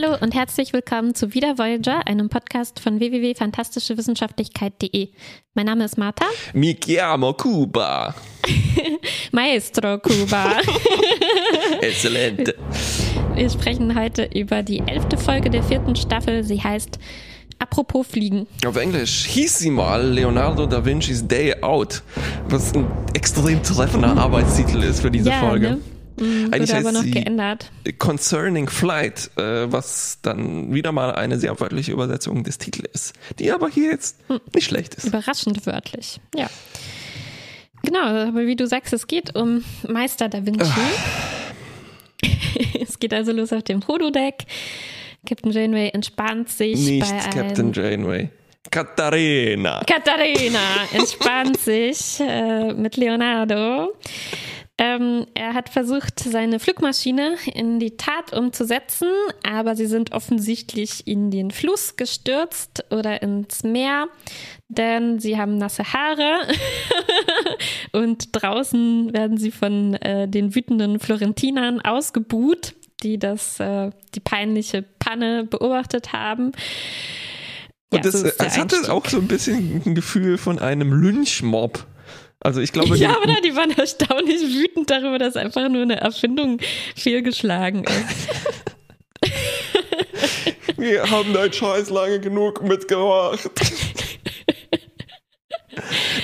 Hallo und herzlich willkommen zu Wieder Voyager, einem Podcast von www.fantastischewissenschaftlichkeit.de. Mein Name ist Martha. Mi chiamo Cuba. Maestro Cuba. Exzellent. Wir sprechen heute über die elfte Folge der vierten Staffel. Sie heißt Apropos Fliegen. Auf Englisch hieß sie mal Leonardo da Vinci's Day Out, was ein extrem treffender Arbeitstitel ist für diese ja, Folge. Ne? Mhm, Eigentlich wurde aber heißt noch sie geändert. Concerning Flight, äh, was dann wieder mal eine sehr wörtliche Übersetzung des Titels ist, die aber hier jetzt nicht schlecht ist. Überraschend wörtlich. Ja. Genau, aber wie du sagst, es geht um Meister da Vinci. es geht also los auf dem Holodeck. Captain Janeway entspannt sich Nicht bei Captain Janeway. Katharina. Katharina entspannt sich äh, mit Leonardo. Ähm, er hat versucht, seine Flugmaschine in die Tat umzusetzen, aber sie sind offensichtlich in den Fluss gestürzt oder ins Meer, denn sie haben nasse Haare und draußen werden sie von äh, den wütenden Florentinern ausgebuht, die das, äh, die peinliche Panne beobachtet haben. Und Ja, das, so der es hatte auch so ein bisschen ein Gefühl von einem Lynchmob. Also ich glaube, Ja, die, oder? Die waren erstaunlich wütend darüber, dass einfach nur eine Erfindung fehlgeschlagen ist. wir haben deinen Scheiß lange genug mitgemacht.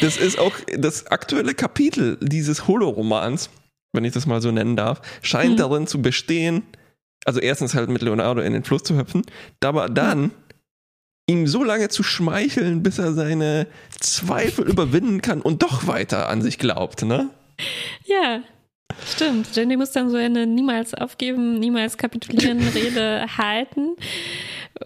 Das ist auch das aktuelle Kapitel dieses Holo-Romans, wenn ich das mal so nennen darf, scheint Mhm. darin zu bestehen, also erstens halt mit Leonardo in den Fluss zu hüpfen, aber dann ihm so lange zu schmeicheln, bis er seine Zweifel überwinden kann und doch weiter an sich glaubt, ne? Ja, stimmt. Jenny muss dann so eine niemals aufgeben, niemals kapitulieren Rede halten.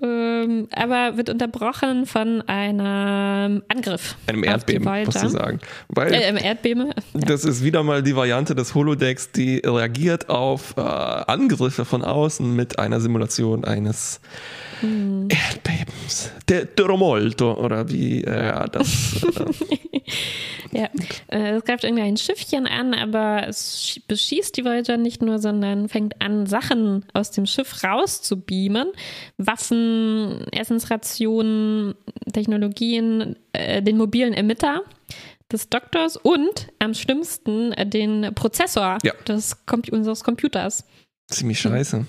Ähm, aber wird unterbrochen von einem Angriff. Einem Erdbeben, musst du sagen. Weil Äh, im Erdbeben. Das ist wieder mal die Variante des Holodecks, die reagiert auf äh, Angriffe von außen mit einer Simulation eines Hm. Erdbebens. Der Terremoto oder wie äh, ja, das. Ja, es greift irgendwie ein Schiffchen an, aber es sch- beschießt die Voyager nicht nur, sondern fängt an, Sachen aus dem Schiff rauszubeamen. Waffen, Essensrationen, Technologien, äh, den mobilen Emitter des Doktors und am schlimmsten äh, den Prozessor Ja. des Com unseres Computers. ziemlich scheiße.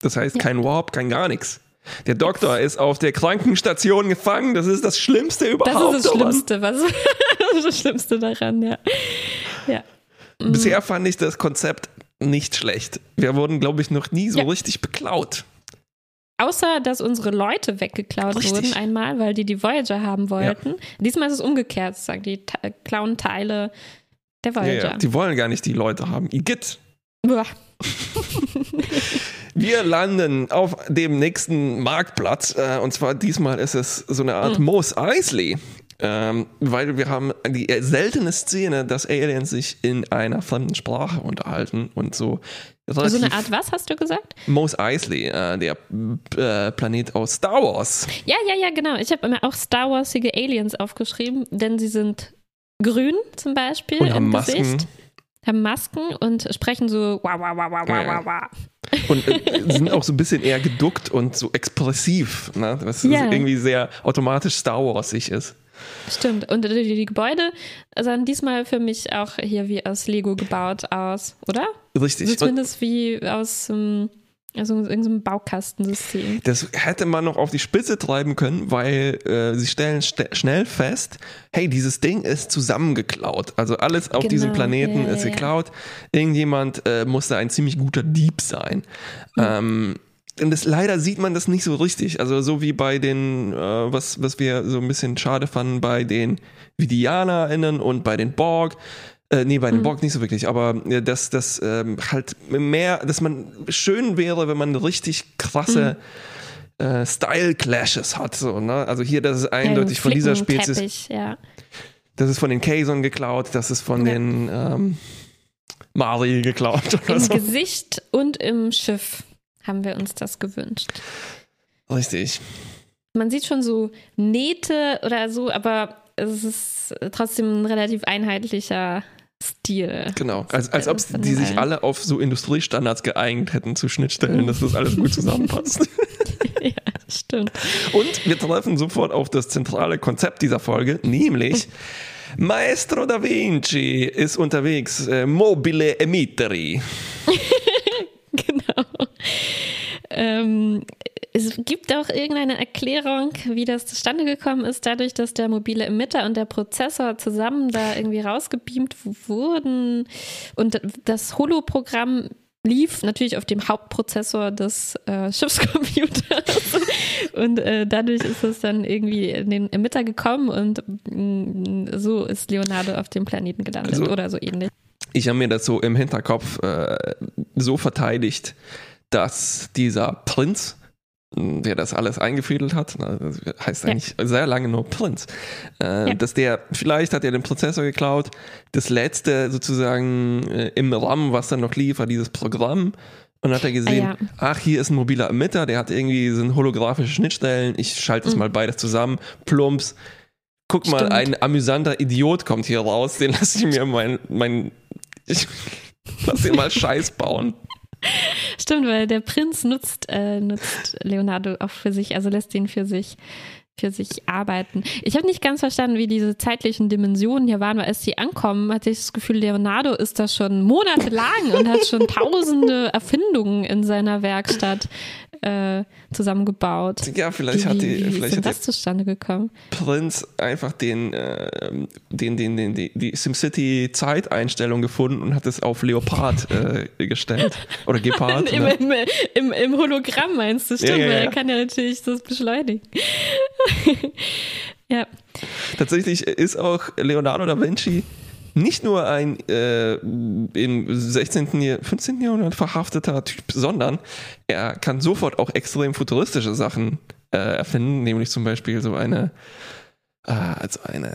Das heißt, Ja. kein Warp, kein gar nichts. Der Doktor ist auf der Krankenstation gefangen. Das ist das Schlimmste Das überhaupt. ist das Thomas. Schlimmste, was das ist das Schlimmste daran, ja. Ja. Bisher fand ich das Konzept nicht schlecht. Wir wurden, glaube ich, noch nie so Ja. richtig beklaut. Außer, dass unsere Leute weggeklaut Richtig. wurden einmal, weil die die Voyager haben wollten. Diesmal ist es umgekehrt, sozusagen. Die klauen Teile der Ja, Voyager. ja. Die wollen gar nicht die Leute haben. Igitt. Wir landen auf dem nächsten Marktplatz äh, und zwar diesmal ist es so eine. Art Mos Eisley. Ähm, weil wir haben die seltene Szene, dass Aliens sich in einer fremden Sprache unterhalten und so. so relativ- eine Art was, hast du gesagt? Mos Eisley, äh, der äh, Planet aus Star Wars. Ja, ja, ja, genau. Ich habe mir auch Star Warsige Aliens aufgeschrieben, denn sie sind grün zum Beispiel Und haben im Masken. Gesicht. Haben Masken und sprechen so wow, wow, wow, wow, Ja, wow, ja. wow, wow. Und äh, sind auch so ein bisschen eher geduckt und so expressiv, ne? was Ja. irgendwie sehr automatisch Star Wars-ig ist. Stimmt. Und die, die Gebäude sahen diesmal für mich auch hier wie aus Lego gebaut aus, oder? Richtig. So Und- zumindest wie aus ähm, also irgendeinem Baukastensystem. Das hätte man noch auf die Spitze treiben können, weil äh, sie stellen st schnell fest, hey, dieses Ding ist zusammengeklaut. Also alles auf Genau, diesem Planeten ja, ist geklaut. Irgendjemand äh, muss da ein ziemlich guter Dieb sein. Hm. Ähm, und das, leider sieht man das nicht so richtig. Also so wie bei den, äh, was, was wir so ein bisschen schade fanden bei den VidianerInnen und bei den Borg. Äh, nee, bei den Borg nicht so wirklich, aber äh, dass das ähm, halt mehr, dass man schön wäre, wenn man richtig krasse äh, Style-Clashes hat. So, ne? Also hier, das ist eindeutig von dieser Spezies, ja. das ist von den Kazon geklaut, das ist von Ja. den ähm, Mari geklaut oder Im so. Gesicht und im Schiff haben wir uns das gewünscht. Richtig. Man sieht schon so Nähte oder so, aber es ist trotzdem ein relativ einheitlicher Stil. Genau. Als, als ob die sich alle auf so Industriestandards geeignet hätten zu Schnittstellen, dass das alles gut zusammenpasst. Stimmt. Und wir treffen sofort auf das zentrale Konzept dieser Folge, nämlich Maestro da Vinci ist unterwegs, äh, mobile emitteri. genau. Ähm, es gibt auch irgendeine Erklärung, wie das zustande gekommen ist, dadurch, dass der mobile Emitter und der Prozessor zusammen da irgendwie rausgebeamt wurden und das Holo-Programm lief natürlich auf dem Hauptprozessor des äh, Schiffscomputers und äh, dadurch ist es dann irgendwie in den Emitter gekommen und mh, mm, so ist Leonardo auf dem Planeten gelandet also, oder so ähnlich. Ich habe mir das so im Hinterkopf äh, so verteidigt, dass dieser Prinz, der das alles eingefädelt hat, das heißt eigentlich ja. sehr lange nur Prinz, äh, ja. dass der, vielleicht hat er den Prozessor geklaut, das letzte sozusagen äh, im RAM, was dann noch lief, war dieses Programm und hat er gesehen, ah, ja. ach, hier ist ein mobiler Emitter, der hat irgendwie so holographische Schnittstellen, ich schalte es mhm. mal beides zusammen, plumps, guck Stimmt. mal, ein amüsanter Idiot kommt hier raus, den lasse ich mir mein, mein ich lass ihn mal Scheiß bauen. Stimmt, weil der Prinz nutzt, äh, nutzt Leonardo auch für sich, also lässt ihn für sich für sich arbeiten. Ich habe nicht ganz verstanden, wie diese zeitlichen Dimensionen hier waren, weil als sie ankommen, hatte ich das Gefühl, Leonardo ist da schon monatelang und hat schon tausende Erfindungen in seiner Werkstatt äh, zusammengebaut. Ja, vielleicht wie, hat die, wie vielleicht ist das zustande gekommen? Prinz einfach den, äh, den, den, den, die, die SimCity Zeiteinstellung gefunden und hat es auf Leopard äh, gestellt oder Gepard. Im, ne? im, im, Im, Hologramm meinst du, stimmt, ja, ja, ja. er kann ja natürlich das beschleunigen. ja. Tatsächlich ist auch Leonardo da Vinci nicht nur ein äh, im 16., 15. Jahrhundert verhafteter Typ, sondern er kann sofort auch extrem futuristische Sachen äh, erfinden, nämlich zum Beispiel so eine also eine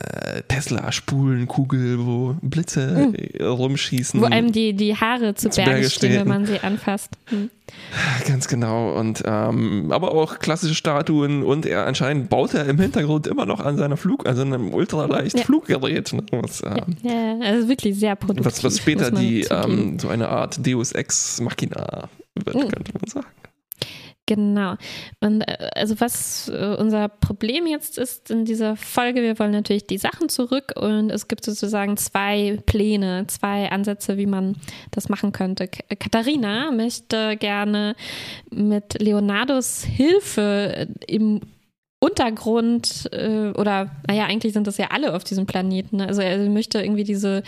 Tesla-Spulenkugel, wo Blitze mhm. rumschießen. Wo einem die, die Haare zu, zu Berge, Berge stehen, wenn man sie anfasst. Mhm. Ganz genau. Und ähm, aber auch klassische Statuen und er anscheinend baut er im Hintergrund immer noch an seiner Flug, also einem ultraleicht ja. Fluggerät. Ne, was, ähm, ja, also wirklich sehr produktiv. Was, was später die ähm, so eine Art Deus Ex Machina wird, mhm. könnte man sagen. Genau. Und äh, also was äh, unser Problem jetzt ist in dieser Folge, wir wollen natürlich die Sachen zurück und es gibt sozusagen zwei Pläne, zwei Ansätze, wie man das machen könnte. Katharina möchte gerne mit Leonardos Hilfe äh, im Untergrund oder naja, eigentlich sind das ja alle auf diesem Planeten. Ne? Also er möchte irgendwie diese äh,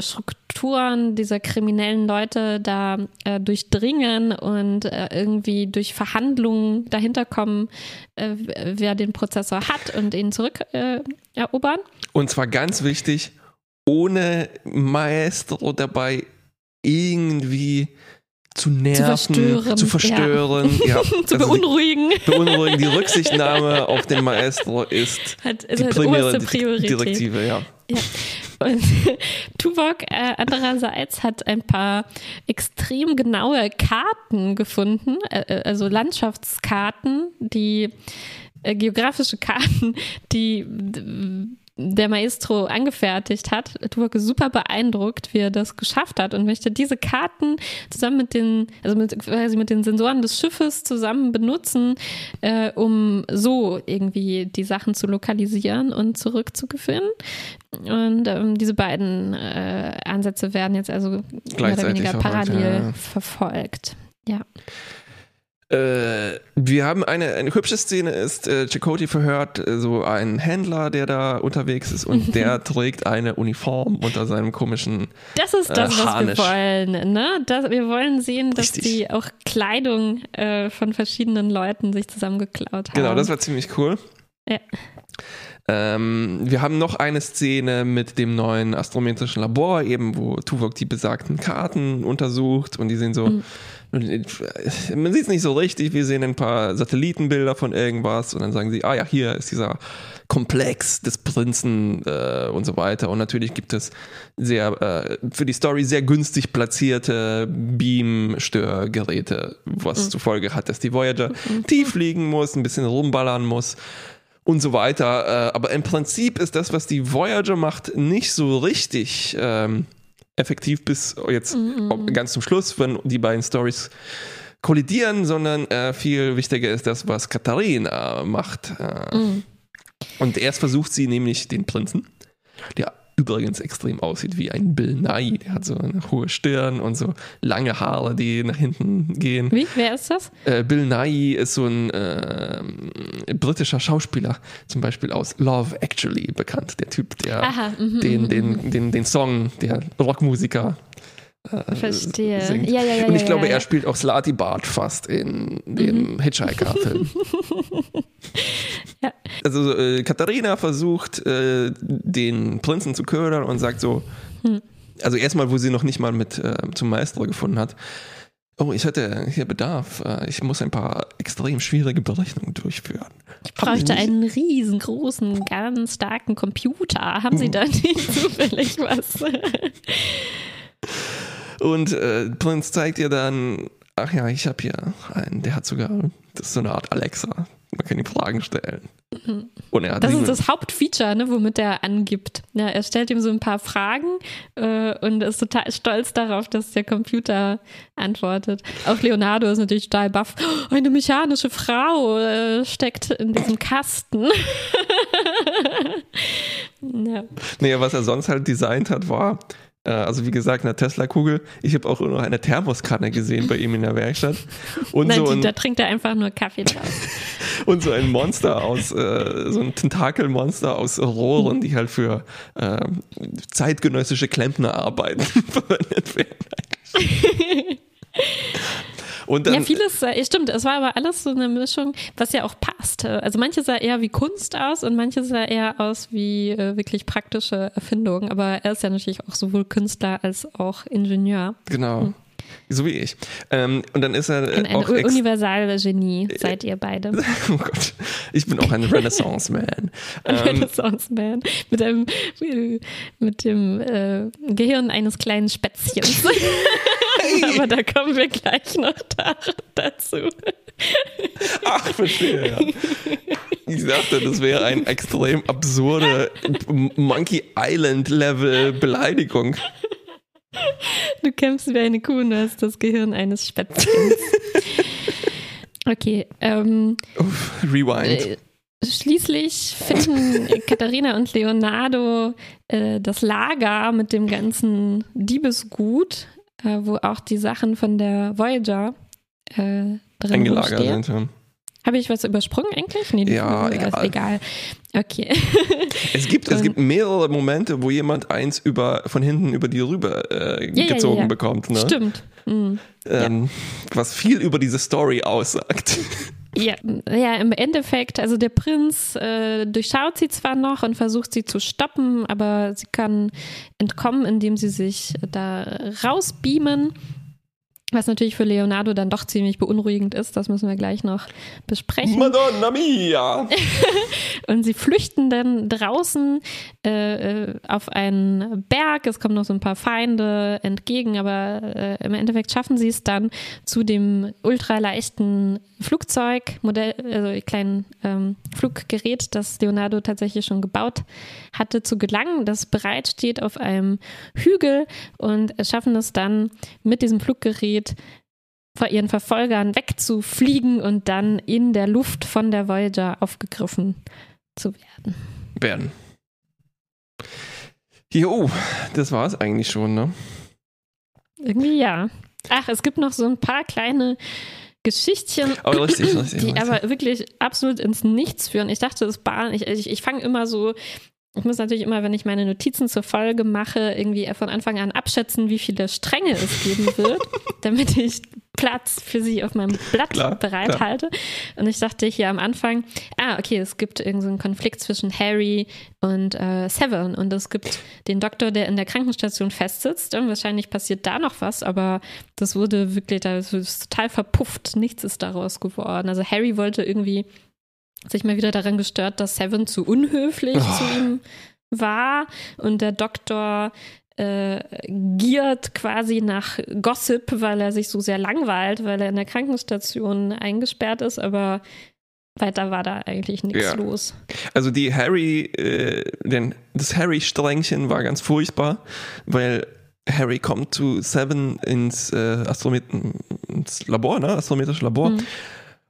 Strukturen dieser kriminellen Leute da äh, durchdringen und äh, irgendwie durch Verhandlungen dahinter kommen, äh, wer den Prozessor hat und ihn zurückerobern. Äh, und zwar ganz wichtig, ohne Maestro dabei irgendwie zu nerven, zu verstören, zu, verstören, ja. ja. zu also beunruhigen. Die, beunruhigen. Die Rücksichtnahme auf den Maestro ist hat, also die primäre Direktive, ja. ja. Und Tuvok äh, andererseits hat ein paar extrem genaue Karten gefunden, äh, äh also Landschaftskarten, die äh, geografische Karten, die der Maestro angefertigt hat. Tuvok ist super beeindruckt, wie er das geschafft hat und möchte diese Karten zusammen mit den, also mit, quasi mit den Sensoren des Schiffes zusammen benutzen, äh, um so irgendwie die Sachen zu lokalisieren und zurückzugewinnen. Und ähm, diese beiden äh, Ansätze werden jetzt also mehr oder weniger parallel ja. verfolgt. Ja. Äh, wir haben eine, eine hübsche Szene, ist äh, Chakoti verhört äh, so einen Händler, der da unterwegs ist und der trägt eine Uniform unter seinem komischen Das ist das, äh, was wir wollen. Ne? Das, wir wollen sehen, dass Richtig. die auch Kleidung äh, von verschiedenen Leuten sich zusammengeklaut haben. Genau, das war ziemlich cool. Ja. Ähm, wir haben noch eine Szene mit dem neuen astrometrischen Labor, eben wo Tuvok die besagten Karten untersucht und die sind so. Mhm man sieht es nicht so richtig, wir sehen ein paar Satellitenbilder von irgendwas und dann sagen sie, ah ja, hier ist dieser Komplex des Prinzen äh, und so weiter. Und natürlich gibt es sehr äh, für die Story sehr günstig platzierte Beam-Störgeräte, was mhm. zur Folge hat, dass die Voyager mhm. tief fliegen muss, ein bisschen rumballern muss und so weiter. Äh, aber im Prinzip ist das, was die Voyager macht, nicht so richtig. Ähm, effektiv bis jetzt mhm. ganz zum Schluss, wenn die beiden Stories kollidieren, sondern äh, viel wichtiger ist das, was Katharina macht. Äh, Mhm. Und erst versucht sie nämlich den Prinzen, der übrigens extrem aussieht wie ein Bill Nye. Der hat so eine hohe Stirn und so lange Haare, die nach hinten gehen. Wie? Wer ist das? Äh, Bill Nye ist so ein äh, britischer Schauspieler, zum Beispiel aus Love Actually bekannt. Der Typ, der Aha, mhm, den, mhm, den, den, den Song, der Rockmusiker. Äh, Verstehe. singt. Ja, ja, ja, Und ich ja, glaube, ja, Mhm. er spielt auch Slati Bart fast in dem Hitchhiker-Film. Ja. Also äh, Katharina versucht, äh, den Prinzen zu ködern und sagt so, Hm. also erstmal, wo sie noch nicht mal mit äh, zum Maestro gefunden hat, oh, ich hätte hier Bedarf, äh, ich muss ein paar extrem schwierige Berechnungen durchführen. Ich bräuchte einen riesengroßen, ganz starken Computer. Haben Mhm. Sie da nicht zufällig was? Und äh, Prinz zeigt ihr dann, ach ja, ich habe hier einen, der hat sogar, das ist so eine Art Alexa. Man kann ihm Fragen stellen. Hat Das ist das Hauptfeature, ne, womit er angibt. Ja, er stellt ihm so ein paar Fragen äh, und ist total stolz darauf, dass der Computer antwortet. Auch Leonardo ist natürlich total baff. Oh, eine mechanische Frau äh, steckt in diesem Kasten. ja. Nee, was er sonst halt designt hat, war, also wie gesagt, eine Tesla-Kugel. Ich habe auch noch eine Thermoskanne gesehen bei ihm in der Werkstatt. Und, Nein, so, ein, da trinkt er einfach nur Kaffee draus. und so ein Monster aus, äh, so ein Tentakelmonster aus Rohren, die halt für äh, zeitgenössische Klempner arbeiten. Und dann, ja, vieles, äh, stimmt, es war aber alles so eine Mischung, was ja auch passt. Also manche sah eher wie Kunst aus und manche sah eher aus wie äh, wirklich praktische Erfindungen. Aber er ist ja natürlich auch sowohl Künstler als auch Ingenieur. genau. So wie ich. Ähm, und dann ist er Ein, ein auch Universal-Genie seid ihr beide. Oh Gott, ich bin auch ein Renaissance-Man. Ein Ähm, Renaissance-Man mit, einem, mit dem äh, Gehirn eines kleinen Spätzchens. aber da kommen wir gleich noch da, dazu. Ach, verstehe, ja. Ich dachte, das wäre eine extrem absurde Monkey Island-Level Beleidigung. Du kämpfst wie eine Kuh und du hast das Gehirn eines Spätzchens. Okay, ähm, Uff, Rewind. äh, schließlich finden Katharina und Leonardo äh, das Lager mit dem ganzen Diebesgut, äh, wo auch die Sachen von der Voyager äh, drin Eingelagert sind. ja. Habe ich was übersprungen eigentlich? Nee, Ja, äh, ist egal. egal. Okay. Es gibt, es gibt mehrere Momente, wo jemand eins über, von hinten über die rüber äh, ja, gezogen ja, ja. bekommt. Ne? Stimmt. Mhm. Ähm, Was viel über diese Story aussagt. Ja, ja, im Endeffekt, also der Prinz äh, durchschaut sie zwar noch und versucht sie zu stoppen, aber sie kann entkommen, indem sie sich da rausbeamen. Was natürlich für Leonardo dann doch ziemlich beunruhigend ist, das müssen wir gleich noch besprechen. Madonna mia! Und sie flüchten dann draußen äh, äh, auf einen Berg. Es kommen noch so ein paar Feinde entgegen, aber äh, im Endeffekt schaffen sie es dann zu dem ultraleichten Flugzeugmodell, also kleinen ähm, Fluggerät, das Leonardo tatsächlich schon gebaut hatte, zu gelangen, das bereitsteht auf einem Hügel und schaffen es dann mit diesem Fluggerät vor ihren Verfolgern wegzufliegen und dann in der Luft von der Voyager aufgegriffen zu werden. werden. Jo, das war es eigentlich schon, ne? Irgendwie ja. Ach, es gibt noch so ein paar kleine Geschichtchen, Aber richtig, richtig. die richtig. aber wirklich absolut ins Nichts führen. Ich dachte, das Bahn, ich, ich, ich fange immer so, ich muss natürlich immer, wenn ich meine Notizen zur Folge mache, irgendwie von Anfang an abschätzen, wie viele Stränge es geben wird, damit ich Platz für sie auf meinem Blatt Klar, bereithalte. Und ich dachte hier am Anfang, ah, okay, es gibt irgendeinen so einen Konflikt zwischen Harry und äh, Seven und es gibt den Doktor, der in der Krankenstation festsitzt und wahrscheinlich passiert da noch was, aber das wurde wirklich, das ist total verpufft, nichts ist daraus geworden. Also Harry wollte irgendwie sich mal wieder daran gestört, dass Seven zu unhöflich Oh. zu ihm war und der Doktor äh, giert quasi nach Gossip, weil er sich so sehr langweilt, weil er in der Krankenstation eingesperrt ist, aber weiter war da eigentlich nichts Ja. los. Also die Harry, äh, denn das Harry-Strängchen war ganz furchtbar, weil Harry kommt zu Seven ins, äh, ins Labor, ne? Astrometrische Labor. Mhm.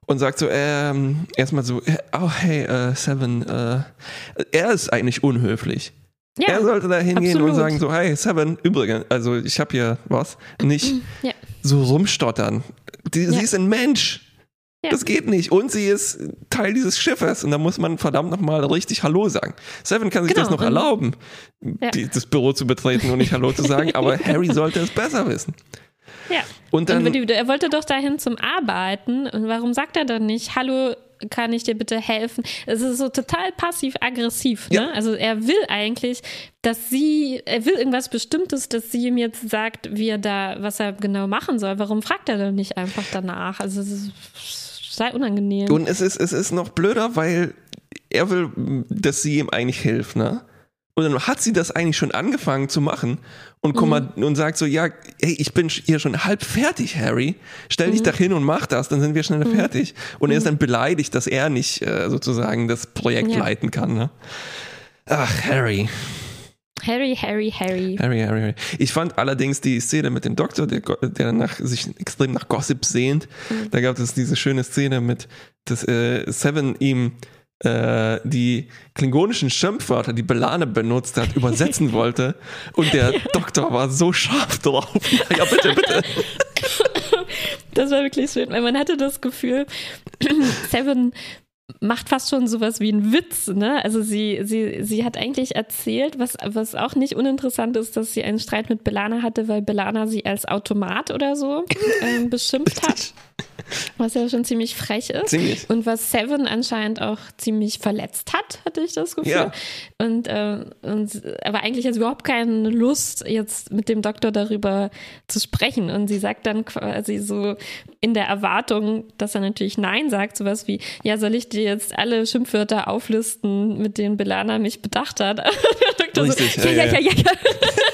Und sagt so, ähm, erstmal so, oh hey, äh, Seven, äh, er ist eigentlich unhöflich. Ja, er sollte da hingehen und sagen so, hey, Seven, übrigens, also ich habe hier was, nicht ja. so rumstottern. Die, ja. Sie ist ein Mensch. Das geht nicht. Und sie ist Teil dieses Schiffes. Und da muss man verdammt nochmal richtig Hallo sagen. Seven kann sich genau. das noch erlauben, die, das Büro zu betreten und nicht Hallo zu sagen, aber Harry sollte es besser wissen. Ja. Und dann. Und er wollte doch dahin zum Arbeiten. Und warum sagt er dann nicht, Hallo, kann ich dir bitte helfen? Es ist so total passiv-aggressiv. Ne? Ja. Also er will eigentlich, dass sie, er will irgendwas Bestimmtes, dass sie ihm jetzt sagt, wie er da, was er genau machen soll. Warum fragt er dann nicht einfach danach? Also es ist sei unangenehm. Und es ist, es ist noch blöder, weil er will, dass sie ihm eigentlich hilft, ne? Und dann hat sie das eigentlich schon angefangen zu machen und, mhm. mal, und sagt so, ja, hey, ich bin hier schon halb fertig, Harry. Stell dich mhm. doch hin und mach das, dann sind wir schneller mhm. fertig. Und er ist mhm. dann beleidigt, dass er nicht äh, sozusagen das Projekt ja. leiten kann. Ne? Ach, Harry. Harry, Harry, Harry. Harry, Harry, Harry. Ich fand allerdings die Szene mit dem Doktor, der, der nach, sich extrem nach Gossip sehnt. Mhm. Da gab es diese schöne Szene mit, dass äh, Seven ihm äh, die klingonischen Schimpfwörter, die Belane benutzt hat, übersetzen wollte. Und der Doktor war so scharf drauf. ja, bitte, bitte. Das war wirklich schön, weil man hatte das Gefühl, Seven macht fast schon sowas wie einen Witz, ne? Also sie, sie, sie hat eigentlich erzählt, was, was auch nicht uninteressant ist, dass sie einen Streit mit Belana hatte, weil Belana sie als Automat oder so ähm, beschimpft hat. Was ja schon ziemlich frech ist. Ziemlich. Und was Seven anscheinend auch ziemlich verletzt hat, hatte ich das Gefühl. Ja. Und, äh, und aber eigentlich hat sie überhaupt keine Lust, jetzt mit dem Doktor darüber zu sprechen. Und sie sagt dann quasi so in der Erwartung, dass er natürlich Nein sagt, sowas wie, ja, soll ich dir jetzt alle Schimpfwörter auflisten, mit denen Belana mich bedacht hat? Richtig, so, ja, ja, ja, ja. ja.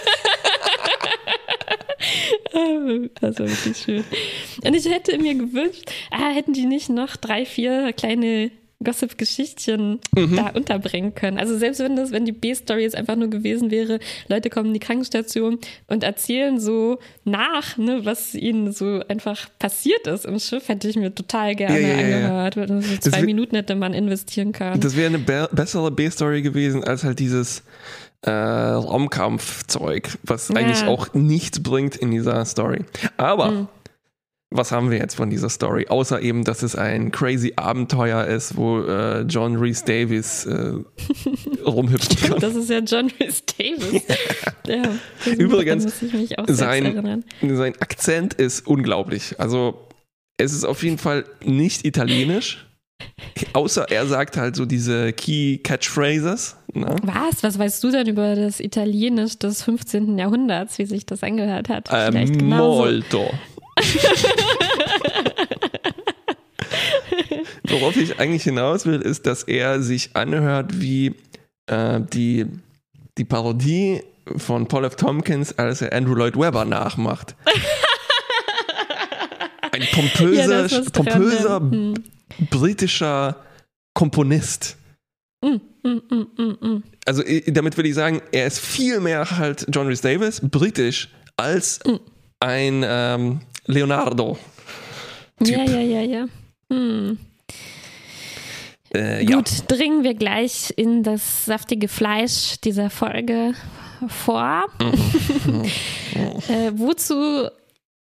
Das war wirklich schön. Und ich hätte mir gewünscht, ah, hätten die nicht noch drei, vier kleine Gossip-Geschichtchen mhm. da unterbringen können. Also selbst wenn das, wenn die B-Story jetzt einfach nur gewesen wäre, Leute kommen in die Krankenstation und erzählen so nach, ne, was ihnen so einfach passiert ist im Schiff, hätte ich mir total gerne ja, ja, angehört. Ja, so zwei Minuten hätte man investieren können. Das wäre eine be bessere B-Story gewesen als halt dieses äh, Raumkampfzeug, was ja. eigentlich auch nichts bringt in dieser Story. Aber mhm. was haben wir jetzt von dieser Story? Außer eben, dass es ein crazy Abenteuer ist, wo äh, John Reese Davis äh, rumhüpfen kann. Das ist ja John Reese Davis. ja, Übrigens, sein, sein Akzent ist unglaublich. Also es ist auf jeden Fall nicht italienisch. Außer er sagt halt so diese Key Catchphrases. Ne? Was? Was weißt du denn über das Italienisch des 15. Jahrhunderts, wie sich das angehört hat? Ähm, molto. Worauf ich eigentlich hinaus will, ist, dass er sich anhört wie äh, die, die Parodie von Paul F. Tompkins, als er Andrew Lloyd Webber nachmacht. Ein pompöser, ja, pompöser. Britischer Komponist. Mm, mm, mm, also damit würde ich sagen, er ist viel mehr halt John Rhys Davis, britisch, als ein ähm, Leonardo. -Typ. Ja, ja, ja, ja. Hm. Äh, Gut, ja. dringen wir gleich in das saftige Fleisch dieser Folge vor. Mhm. äh, wozu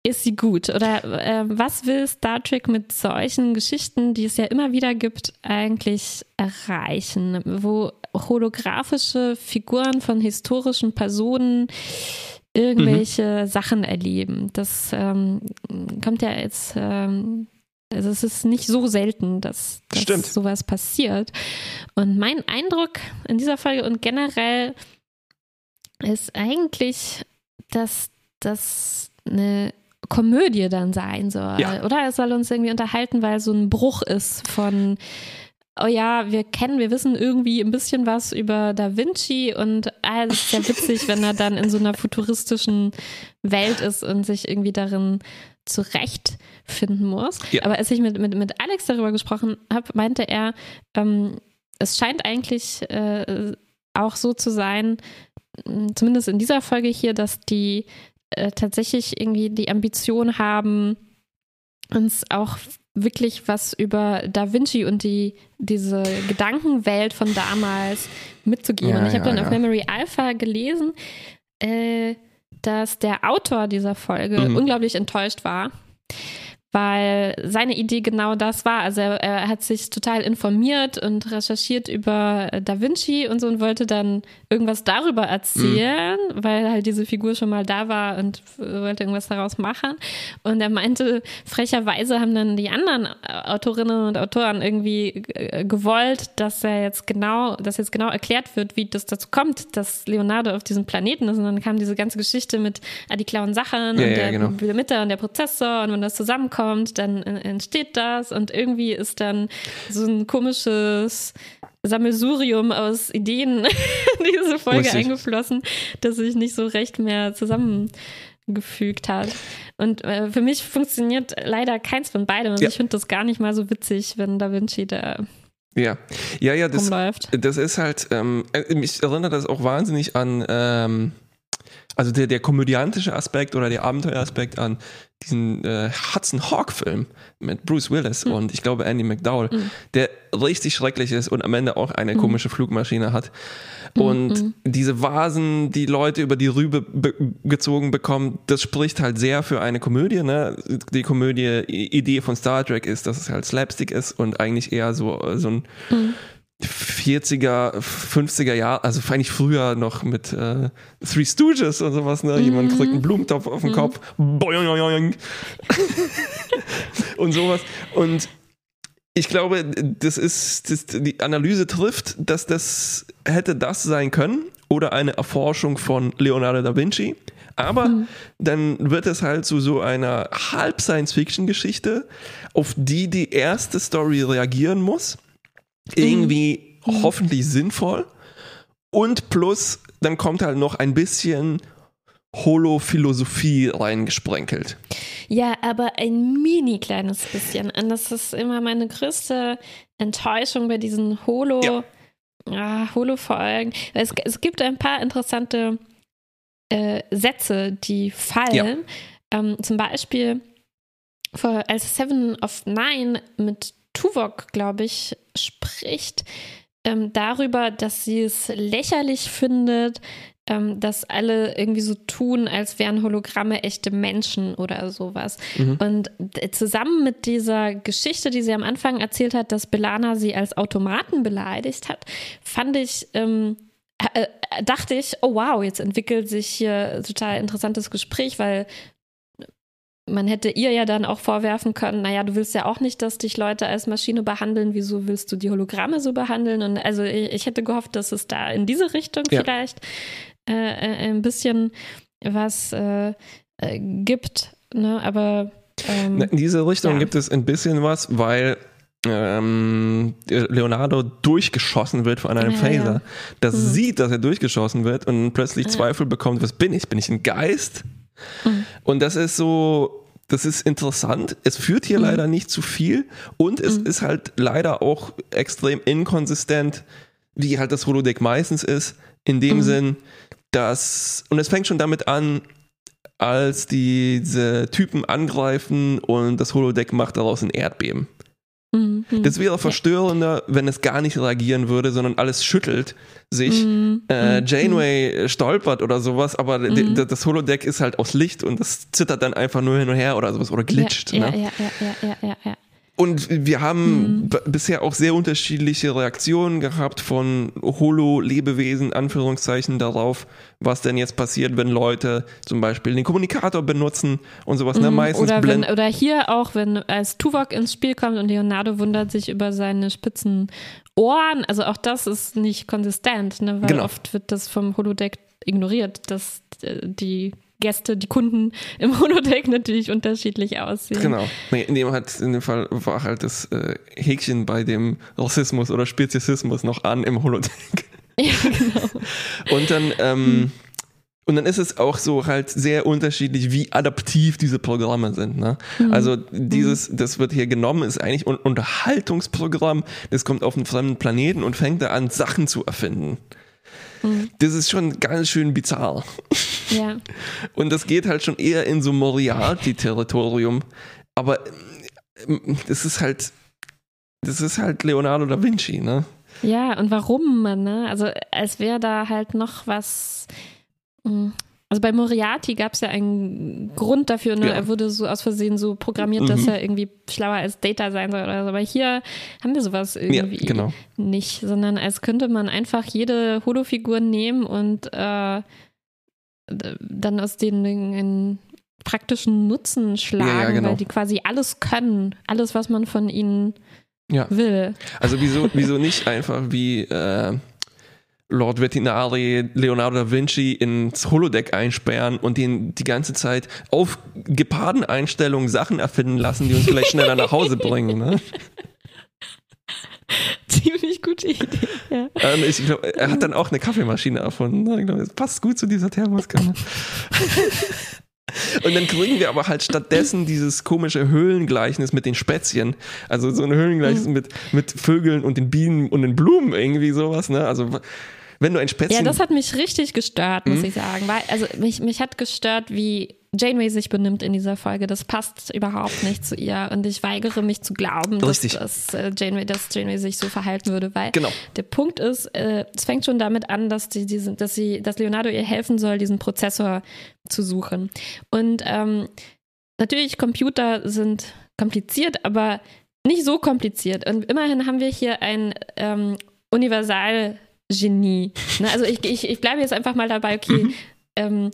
ist sie gut? Oder äh, was will Star Trek mit solchen Geschichten, die es ja immer wieder gibt, eigentlich erreichen? Wo holographische Figuren von historischen Personen irgendwelche mhm. Sachen erleben. Das ähm, kommt ja jetzt, ähm, also es ist nicht so selten, dass, dass sowas passiert. Und mein Eindruck in dieser Folge und generell ist eigentlich, dass das eine Komödie dann sein soll. Ja. Oder es soll uns irgendwie unterhalten, weil so ein Bruch ist von oh ja, wir kennen, wir wissen irgendwie ein bisschen was über Da Vinci und ah, es ist ja witzig, wenn er dann in so einer futuristischen Welt ist und sich irgendwie darin zurechtfinden muss. Ja. Aber als ich mit, mit, mit Alex darüber gesprochen habe, meinte er, ähm, es scheint eigentlich äh, auch so zu sein, zumindest in dieser Folge hier, dass die äh, tatsächlich irgendwie die Ambition haben, uns auch wirklich was über Da Vinci und die, diese Gedankenwelt von damals mitzugeben. Ja, und ich habe ja, dann auf ja. Memory Alpha gelesen, äh, dass der Autor dieser Folge Mhm. unglaublich enttäuscht war, weil seine Idee genau das war. Also er, er hat sich total informiert und recherchiert über Da Vinci und so und wollte dann irgendwas darüber erzählen, weil halt diese Figur schon mal da war und wollte irgendwas daraus machen. Und er meinte, frecherweise haben dann die anderen äh, Autorinnen und Autoren irgendwie äh, gewollt, dass er jetzt genau, dass jetzt genau erklärt wird, wie das dazu kommt, dass Leonardo auf diesem Planeten ist. Und dann kam diese ganze Geschichte mit ah, die klauen Sachen Ja, und ja, der genau. Limiter und der Prozessor und wenn das zusammenkommt, dann äh, entsteht das und irgendwie ist dann so ein komisches Sammelsurium aus Ideen in diese Folge Richtig. eingeflossen, das sich nicht so recht mehr zusammengefügt hat. Und äh, für mich funktioniert leider keins von beidem. Ja. ich finde das gar nicht mal so witzig, wenn Da Vinci da Ja, ja, ja, das, rumläuft. das ist halt, ähm, äh, mich erinnert das auch wahnsinnig an, ähm, also der, der komödiantische Aspekt oder der Abenteueraspekt an diesen äh, Hudson Hawk-Film mit Bruce Willis Hm. und ich glaube Andy McDowell, der richtig schrecklich ist und am Ende auch eine komische Flugmaschine hat. Und diese Vasen, die Leute über die Rübe be gezogen bekommen, das spricht halt sehr für eine Komödie. Ne? Die Komödie-Idee von Star Trek ist, dass es halt Slapstick ist und eigentlich eher so, so ein 40er, 50er Jahre, also eigentlich früher noch mit äh, Three Stooges und sowas, ne? Jemand kriegt einen Blumentopf auf den Kopf, boing, und sowas. Und ich glaube, das ist, das, die Analyse trifft, dass das hätte das sein können oder eine Erforschung von Leonardo da Vinci. Aber dann wird es halt zu so einer Halb-Science-Fiction-Geschichte, auf die die erste Story reagieren muss. Irgendwie hoffentlich sinnvoll. Und plus, dann kommt halt noch ein bisschen Holo-Philosophie reingesprenkelt. Ja, aber ein mini kleines bisschen. Und das ist immer meine größte Enttäuschung bei diesen Holo, Ja. ah, Holo-Folgen. Es, es gibt ein paar interessante äh, Sätze, die fallen. Ähm, zum Beispiel, vor, als Seven of Nine mit Tuvok, glaube ich, spricht ähm, darüber, dass sie es lächerlich findet, ähm, dass alle irgendwie so tun, als wären Hologramme echte Menschen oder sowas. Und d- zusammen mit dieser Geschichte, die sie am Anfang erzählt hat, dass Belana sie als Automaten beleidigt hat, fand ich, ähm, äh, äh, dachte ich, oh wow, jetzt entwickelt sich hier ein total interessantes Gespräch, weil man hätte ihr ja dann auch vorwerfen können, naja, du willst ja auch nicht, dass dich Leute als Maschine behandeln, wieso willst du die Hologramme so behandeln? Und also ich, ich hätte gehofft, dass es da in diese Richtung Ja. vielleicht äh, äh, ein bisschen was äh, äh, gibt, ne? Aber ähm, In diese Richtung Ja. gibt es ein bisschen was, weil ähm, Leonardo durchgeschossen wird von einem Ja, Phaser. ja. Das Mhm. sieht, dass er durchgeschossen wird und plötzlich. Zweifel bekommt, was bin ich? Bin ich ein Geist? Mhm. Und das ist so, das ist interessant. Es führt hier Mhm. leider nicht zu viel und es ist halt leider auch extrem inkonsistent, wie halt das Holodeck meistens ist, in dem Mhm. Sinn, dass, und es fängt schon damit an, als diese Typen angreifen und das Holodeck macht daraus ein Erdbeben. Mhm. Das wäre verstörender, wenn es gar nicht reagieren würde, sondern alles schüttelt sich. Mhm, Äh, mhm, Janeway stolpert oder sowas, aber Mhm. das Holodeck ist halt aus Licht und das zittert dann einfach nur hin und her oder sowas oder glitscht. Ja, ne? ja, ja, ja, ja, ja, ja. Und wir haben Mhm. bisher auch sehr unterschiedliche Reaktionen gehabt von Holo-Lebewesen, Anführungszeichen, darauf, was denn jetzt passiert, wenn Leute zum Beispiel den Kommunikator benutzen und sowas. Ne? Mhm. Meistens oder, wenn, blenden. oder hier auch, wenn als Tuvok ins Spiel kommt und Leonardo wundert sich über seine spitzen Ohren. Also auch das ist nicht konsistent, ne? weil Genau. oft wird das vom Holodeck ignoriert, dass äh, die Gäste, die Kunden im Holodeck natürlich unterschiedlich aussehen. Genau. Nee, in dem hat in dem Fall war halt das äh, Häkchen bei dem Rassismus oder Speziesismus noch an im Holodeck. Ja, genau. Und dann ähm, und dann ist es auch so halt sehr unterschiedlich, wie adaptiv diese Programme sind. Ne? Also dieses, das wird hier genommen, ist eigentlich ein Unterhaltungsprogramm. Das kommt auf einen fremden Planeten und fängt da an, Sachen zu erfinden. Mhm. Das ist schon ganz schön bizarr. Ja. Und das geht halt schon eher in so Moriarty-Territorium. Aber ähm, das ist halt, das ist halt Leonardo da Vinci, ne? Ja, und warum, ne? Also, als wäre da halt noch was. Also bei Moriarty gab es ja einen Grund dafür, ne? Ja. er wurde so aus Versehen so programmiert, mhm. dass er irgendwie schlauer als Data sein soll oder so. Aber hier haben wir sowas irgendwie ja, genau. nicht, sondern als könnte man einfach jede Holofigur nehmen und äh, dann aus denen einen praktischen Nutzen schlagen, ja, genau. weil die quasi alles können, alles, was man von ihnen will. Also wieso, wieso nicht einfach wie äh, Lord Vetinari Leonardo da Vinci ins Holodeck einsperren und den die ganze Zeit auf Gepardeneinstellungen Sachen erfinden lassen, die uns vielleicht schneller nach Hause bringen. Ne? Ziemlich gute Idee, ja. Ähm, ich glaube, er hat dann auch eine Kaffeemaschine erfunden. Ne? Ich glaube, es passt gut zu dieser Thermoskanne. Und dann kriegen wir aber halt stattdessen dieses komische Höhlengleichnis mit den Spätzchen. Also so ein Höhlengleichnis mit, mit Vögeln und den Bienen und den Blumen, irgendwie sowas, ne? Also wenn du ein Spätzchen. Ja, das hat mich richtig gestört, muss mhm. ich sagen. Weil, also mich, mich hat gestört, wie Janeway sich benimmt in dieser Folge. Das passt überhaupt nicht zu ihr. Und ich weigere mich zu glauben, dass, dass, äh, Janeway, dass Janeway sich so verhalten würde. Weil genau. der Punkt ist, äh, es fängt schon damit an, dass, die, diesen, dass, sie, dass Leonardo ihr helfen soll, diesen Prozessor zu suchen. Und ähm, natürlich, Computer sind kompliziert, aber nicht so kompliziert. Und immerhin haben wir hier ein ähm, Universal- Genie. Ne? Also ich, ich, ich bleibe jetzt einfach mal dabei, okay, mhm. ähm,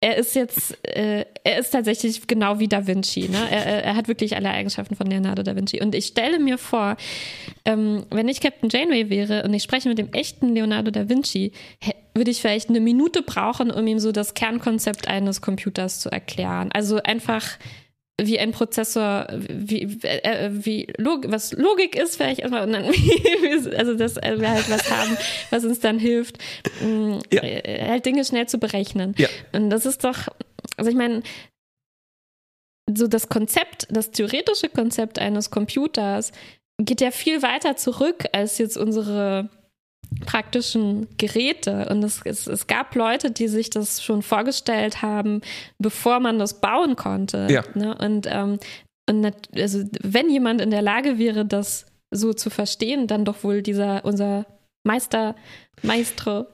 er ist jetzt, äh, er ist tatsächlich genau wie Da Vinci. Ne? Er, er, hat wirklich alle Eigenschaften von Leonardo da Vinci. Und ich stelle mir vor, ähm, wenn ich Captain Janeway wäre und ich spreche mit dem echten Leonardo da Vinci, würde ich vielleicht eine Minute brauchen, um ihm so das Kernkonzept eines Computers zu erklären. Also einfach wie ein Prozessor, wie, äh, wie Log was Logik ist vielleicht erstmal und dann also dass äh, wir halt was haben, was uns dann hilft, mh, mm, ja. Äh, halt Dinge schnell zu berechnen. Ja. Und das ist doch, also ich meine, so das Konzept, das theoretische Konzept eines Computers geht ja viel weiter zurück als jetzt unsere praktischen Geräte. Und es, es, es gab Leute, die sich das schon vorgestellt haben, bevor man das bauen konnte. Ja. Ne? Und, ähm, und also, wenn jemand in der Lage wäre, das so zu verstehen, dann doch wohl dieser, unser Meister, Maestro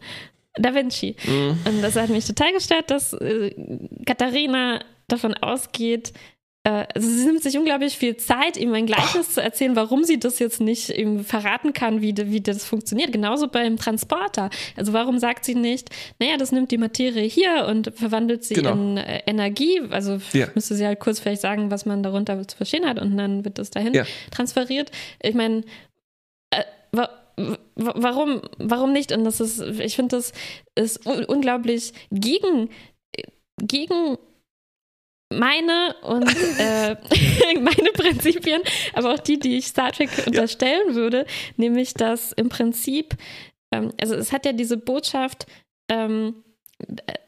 Da Vinci. Mhm. Und das hat mich total gestört, dass äh, Katharina davon ausgeht, also sie nimmt sich unglaublich viel Zeit, ihm ein Gleichnis Ach. zu erzählen, warum sie das jetzt nicht ihm verraten kann, wie, wie das funktioniert. Genauso beim Transporter. Also warum sagt sie nicht, naja, das nimmt die Materie hier und verwandelt sie genau. in äh, Energie. Also ja. müsste sie halt kurz vielleicht sagen, was man darunter zu verstehen hat und dann wird das dahin ja. transferiert. Ich meine, äh, wa warum, warum nicht? Und das ist, ich finde, das ist unglaublich gegen, gegen meine und äh, meine Prinzipien, aber auch die, die ich Star Trek unterstellen ja. würde, nämlich dass im Prinzip, ähm, also es hat ja diese Botschaft, ähm,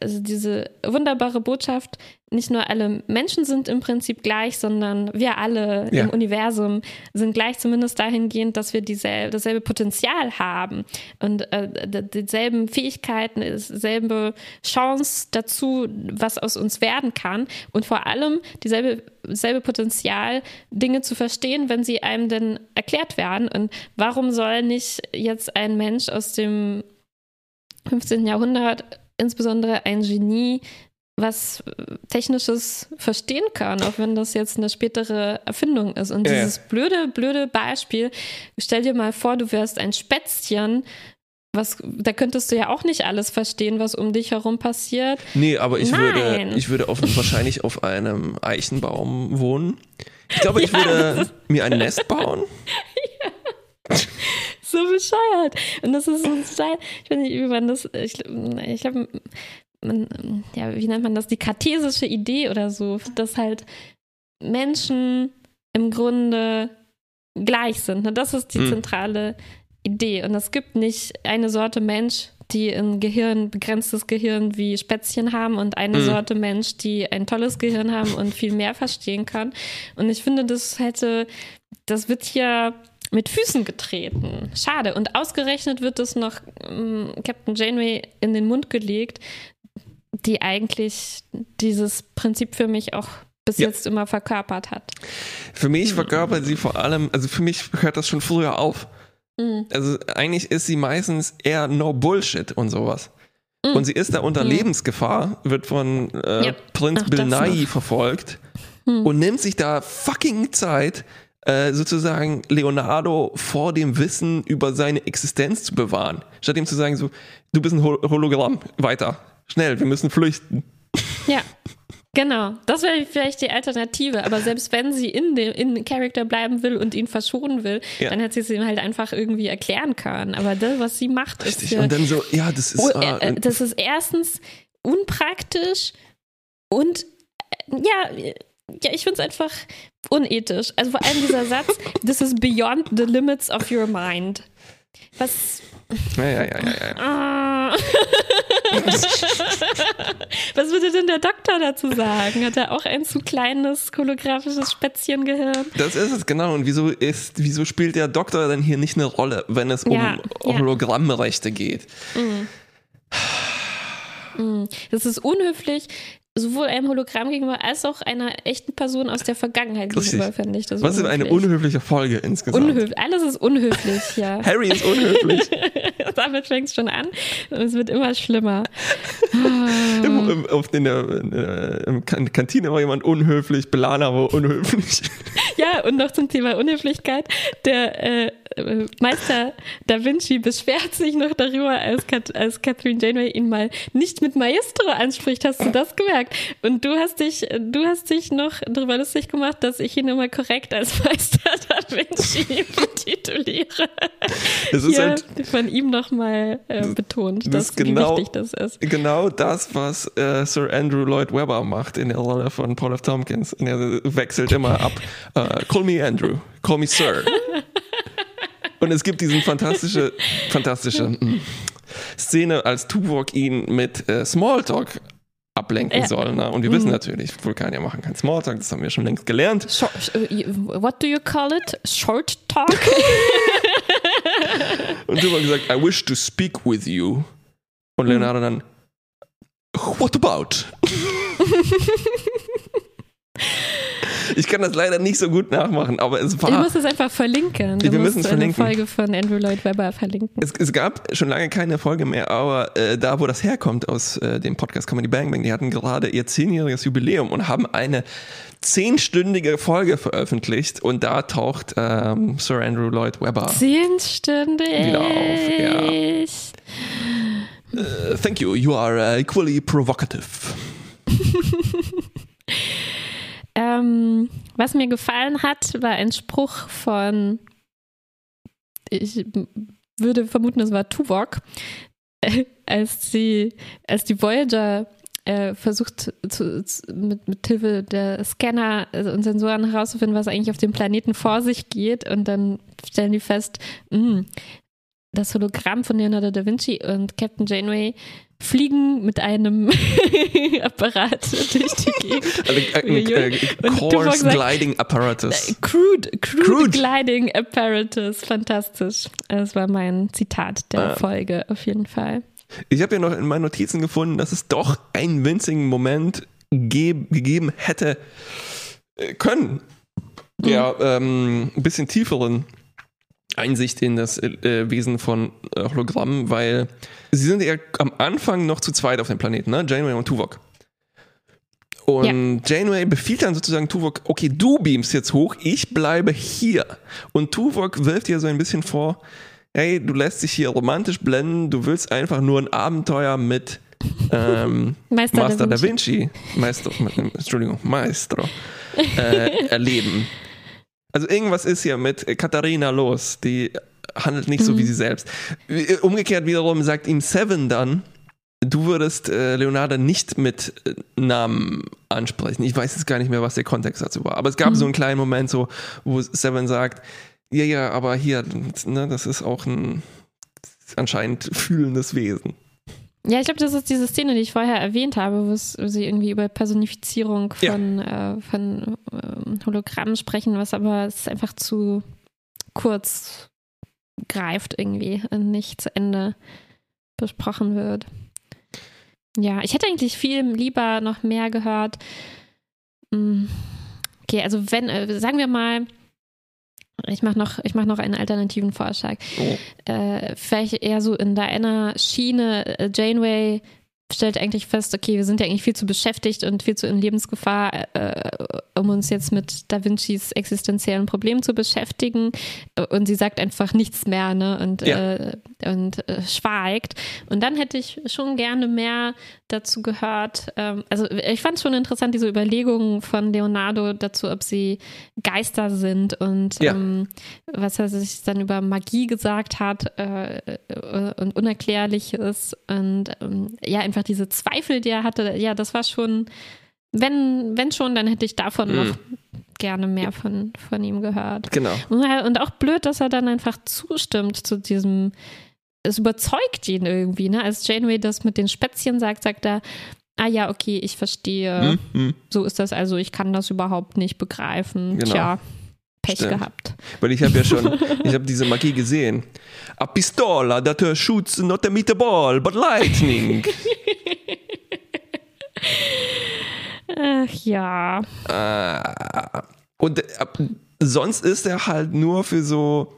also diese wunderbare Botschaft, nicht nur alle Menschen sind im Prinzip gleich, sondern wir alle ja. im Universum sind gleich, zumindest dahingehend, dass wir dieselbe, dasselbe Potenzial haben und äh, dieselben Fähigkeiten, dieselbe Chance dazu, was aus uns werden kann und vor allem dieselbe, dieselbe Potenzial, Dinge zu verstehen, wenn sie einem denn erklärt werden. Und warum soll nicht jetzt ein Mensch aus dem 15. Jahrhundert insbesondere ein Genie was Technisches verstehen kann, auch wenn das jetzt eine spätere Erfindung ist. Und ja, dieses blöde, blöde Beispiel, stell dir mal vor, du wärst ein Spätzchen, was, da könntest du ja auch nicht alles verstehen, was um dich herum passiert. Nee, aber ich Nein. würde, ich würde auf, wahrscheinlich auf einem Eichenbaum wohnen. Ich glaube, ich ja, würde mir ein Nest bauen. ja so bescheuert. Und das ist so ein Style, ich weiß nicht, wie man das, ich, ich glaube, ja, wie nennt man das, die kartesische Idee oder so, dass halt Menschen im Grunde gleich sind. Ne? Das ist die hm. zentrale Idee. Und es gibt nicht eine Sorte Mensch, die ein Gehirn, begrenztes Gehirn wie Spätzchen haben und eine mhm. Sorte Mensch, die ein tolles Gehirn haben und viel mehr verstehen kann. Und ich finde, das hätte, das wird hier mit Füßen getreten. Schade. Und ausgerechnet wird es noch ähm, Captain Janeway in den Mund gelegt, die eigentlich dieses Prinzip für mich auch bis Ja. jetzt immer verkörpert hat. Für mich verkörpert sie vor allem, also für mich hört das schon früher auf. Mhm. Also eigentlich ist sie meistens eher no Bullshit und sowas. Mhm. Und sie ist da unter Mhm. Lebensgefahr, wird von äh, Ja. Prinz Nye noch. Hm. verfolgt und nimmt sich da fucking Zeit, äh, sozusagen Leonardo vor dem Wissen über seine Existenz zu bewahren. Statt ihm zu sagen, so, du bist ein Hol Hologramm, weiter, schnell, wir müssen flüchten. Ja, genau. Das wäre vielleicht die Alternative. Aber selbst wenn sie in dem in Charakter bleiben will und ihn verschonen will, Ja. dann hätte sie es ihm halt einfach irgendwie erklären können. Aber das, was sie macht, ist Richtig. für, Und dann so, ja, das ist. Oh, äh, äh, äh, das ist erstens unpraktisch und äh, ja, ja, ich finde es einfach unethisch. Also vor allem dieser Satz, this is beyond the limits of your mind. Was. ja, ja, ja, ja, ja. Ah. Was würde denn der Doktor dazu sagen? Hat er auch ein zu kleines holographisches Spätzchengehirn? Das ist es, genau. Und wieso ist, wieso spielt der Doktor denn hier nicht eine Rolle, wenn es um Ja, ja. Hologrammrechte geht? Das ist unhöflich, sowohl einem Hologramm gegenüber als auch einer echten Person aus der Vergangenheit Richtig. gegenüber, finde ich. Das Was ist eine unhöflich. unhöfliche Folge insgesamt? Unhöflich. Alles ist unhöflich, ja. Harry ist unhöflich. Damit fängt es schon an und es wird immer schlimmer. Im, im, auf den, äh, im kan Kantine war jemand unhöflich, Belana war unhöflich. Ja, und noch zum Thema Unhöflichkeit. Der äh, äh, Meister Da Vinci beschwert sich noch darüber, als, Kat als Catherine Janeway ihn mal nicht mit Maestro anspricht. Hast du das gemerkt? Und du hast dich, du hast dich noch darüber lustig gemacht, dass ich ihn immer korrekt als Meister Da Vinci betituliere. Das ist Hier halt von ihm nochmal äh, betont, das dass, genau- wie wichtig das ist. genau das, was äh, Sir Andrew Lloyd Webber macht in der Rolle von Paul F. Tompkins. Und er wechselt immer ab. Äh, call me Andrew, call me Sir. Und es gibt diesen fantastische, fantastische mm, Szene, als Tuvok ihn mit äh, Smalltalk ablenken Ja. soll. Ne? Und wir wissen natürlich, Vulkanier machen kein Smalltalk, das haben wir schon längst gelernt. Short, äh, what do you call it? Short talk? Und Tuvok gesagt, I wish to speak with you. Und Leonardo dann, what about? ich kann das leider nicht so gut nachmachen, aber es war. muss es einfach verlinken. Du Wir musst müssen es eine verlinken. Folge von Andrew Lloyd Webber verlinken. Es, es gab schon lange keine Folge mehr, aber äh, da, wo das herkommt aus äh, dem Podcast Comedy Bang Bang, die hatten gerade ihr zehnjähriges Jubiläum und haben eine zehnstündige Folge veröffentlicht und da taucht ähm, Sir Andrew Lloyd Webber. Zehnstündig. Wieder auf, ja. Äh, thank you, you are uh, equally provocative. Ähm, was mir gefallen hat, war ein Spruch von, ich würde vermuten, es war Tuvok, äh, als, sie, als die Voyager äh, versucht zu, zu, mit, mit Hilfe der Scanner also, und Sensoren herauszufinden, was eigentlich auf dem Planeten vor sich geht. Und dann stellen die fest, mh, das Hologramm von Leonardo da Vinci und Captain Janeway fliegen mit einem Apparat durch die Gegend. Also, äh, Uiuiui. äh, Course sagt- Gliding Apparatus. Crude, crude, Crude. Gliding Apparatus. Fantastisch. Das war mein Zitat der Ah. Folge auf jeden Fall. Ich habe ja noch in meinen Notizen gefunden, dass es doch einen winzigen Moment ge gegeben hätte äh, können, der ähm, ein bisschen tieferen Einsicht in das äh, Wesen von äh, Hologrammen, weil sie sind ja am Anfang noch zu zweit auf dem Planeten, ne? Janeway und Tuvok. Und Janeway befiehlt dann sozusagen Tuvok, okay, du beamst jetzt hoch, ich bleibe hier. Und Tuvok wirft ihr so ein bisschen vor, hey, du lässt dich hier romantisch blenden, du willst einfach nur ein Abenteuer mit ähm, Meister, Master da da Vinci. Vinci, Maestro, Entschuldigung, Maestro, äh, erleben. Also irgendwas ist hier mit Katharina los, die handelt nicht so wie sie selbst. Umgekehrt wiederum sagt ihm Seven dann, du würdest äh, Leonardo nicht mit äh, Namen ansprechen. Ich weiß jetzt gar nicht mehr, was der Kontext dazu war. Aber es gab so einen kleinen Moment, so, wo Seven sagt, ja, ja, aber hier, ne, das ist auch ein anscheinend fühlendes Wesen. Ja, ich glaube, das ist diese Szene, die ich vorher erwähnt habe, wo sie irgendwie über Personifizierung Ja. von, äh, von ähm, Hologrammen sprechen, was aber es einfach zu, kurz greift irgendwie und nicht zu Ende besprochen wird. Ja, ich hätte eigentlich viel lieber noch mehr gehört. Hm, okay, also wenn, äh, sagen wir mal, ich mache noch, mach noch einen alternativen Vorschlag. Oh. Äh, vielleicht eher so in deiner Schiene, äh, Janeway stellt eigentlich fest, okay, wir sind ja eigentlich viel zu beschäftigt und viel zu in Lebensgefahr, äh, um uns jetzt mit Da Vincis existenziellen Problemen zu beschäftigen. Und sie sagt einfach nichts mehr ne? und, ja. äh, und äh, schweigt. Und dann hätte ich schon gerne mehr dazu gehört. Ähm, also ich fand es schon interessant, diese Überlegungen von Leonardo dazu, ob sie Geister sind und ja. ähm, was er sich dann über Magie gesagt hat äh, äh, und Unerklärliches und ähm, ja, einfach diese Zweifel, die er hatte, ja, das war schon, wenn, wenn schon, dann hätte ich davon mhm. noch gerne mehr von, von ihm gehört. Genau. Und auch blöd, dass er dann einfach zustimmt zu diesem, es überzeugt ihn irgendwie, ne? Als Janeway das mit den Spätzchen sagt, sagt er, ah ja, okay, ich verstehe. Mhm. mhm. So ist das also, ich kann das überhaupt nicht begreifen. Genau. Tja. Pech Stimmt. gehabt. Weil ich habe ja schon, ich habe diese Magie gesehen. A pistola that shoots not a meatball, but lightning. Ach ja. Äh, und äh, sonst ist er halt nur für so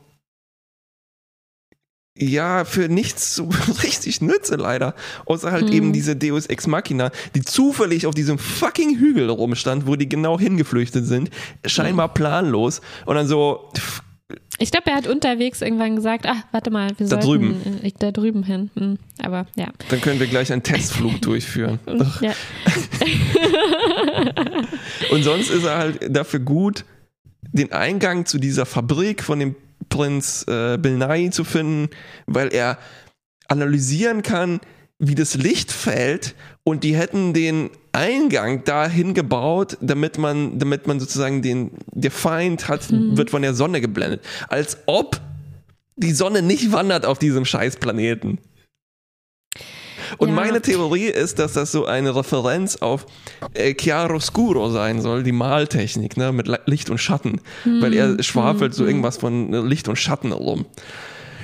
ja, für nichts so richtig nütze leider. Außer halt hm. eben diese Deus Ex Machina, die zufällig auf diesem fucking Hügel rumstand, wo die genau hingeflüchtet sind. Scheinbar planlos. Und dann so. Ich glaube, er hat unterwegs irgendwann gesagt, ach, warte mal, wir da sollten drüben. Äh, da drüben hin. Hm, aber ja. Dann können wir gleich einen Testflug durchführen. ja. Und sonst ist er halt dafür gut, den Eingang zu dieser Fabrik von dem Prinz äh, Bilnai zu finden, weil er analysieren kann, wie das Licht fällt und die hätten den Eingang dahin gebaut, damit man, damit man sozusagen den, der Feind hat, mhm. wird von der Sonne geblendet. Als ob die Sonne nicht wandert auf diesem Scheißplaneten. Und ja. meine Theorie ist, dass das so eine Referenz auf äh, Chiaroscuro sein soll, die Maltechnik, ne, mit Licht und Schatten. Hm. Weil er schwafelt hm. so irgendwas von äh, Licht und Schatten herum.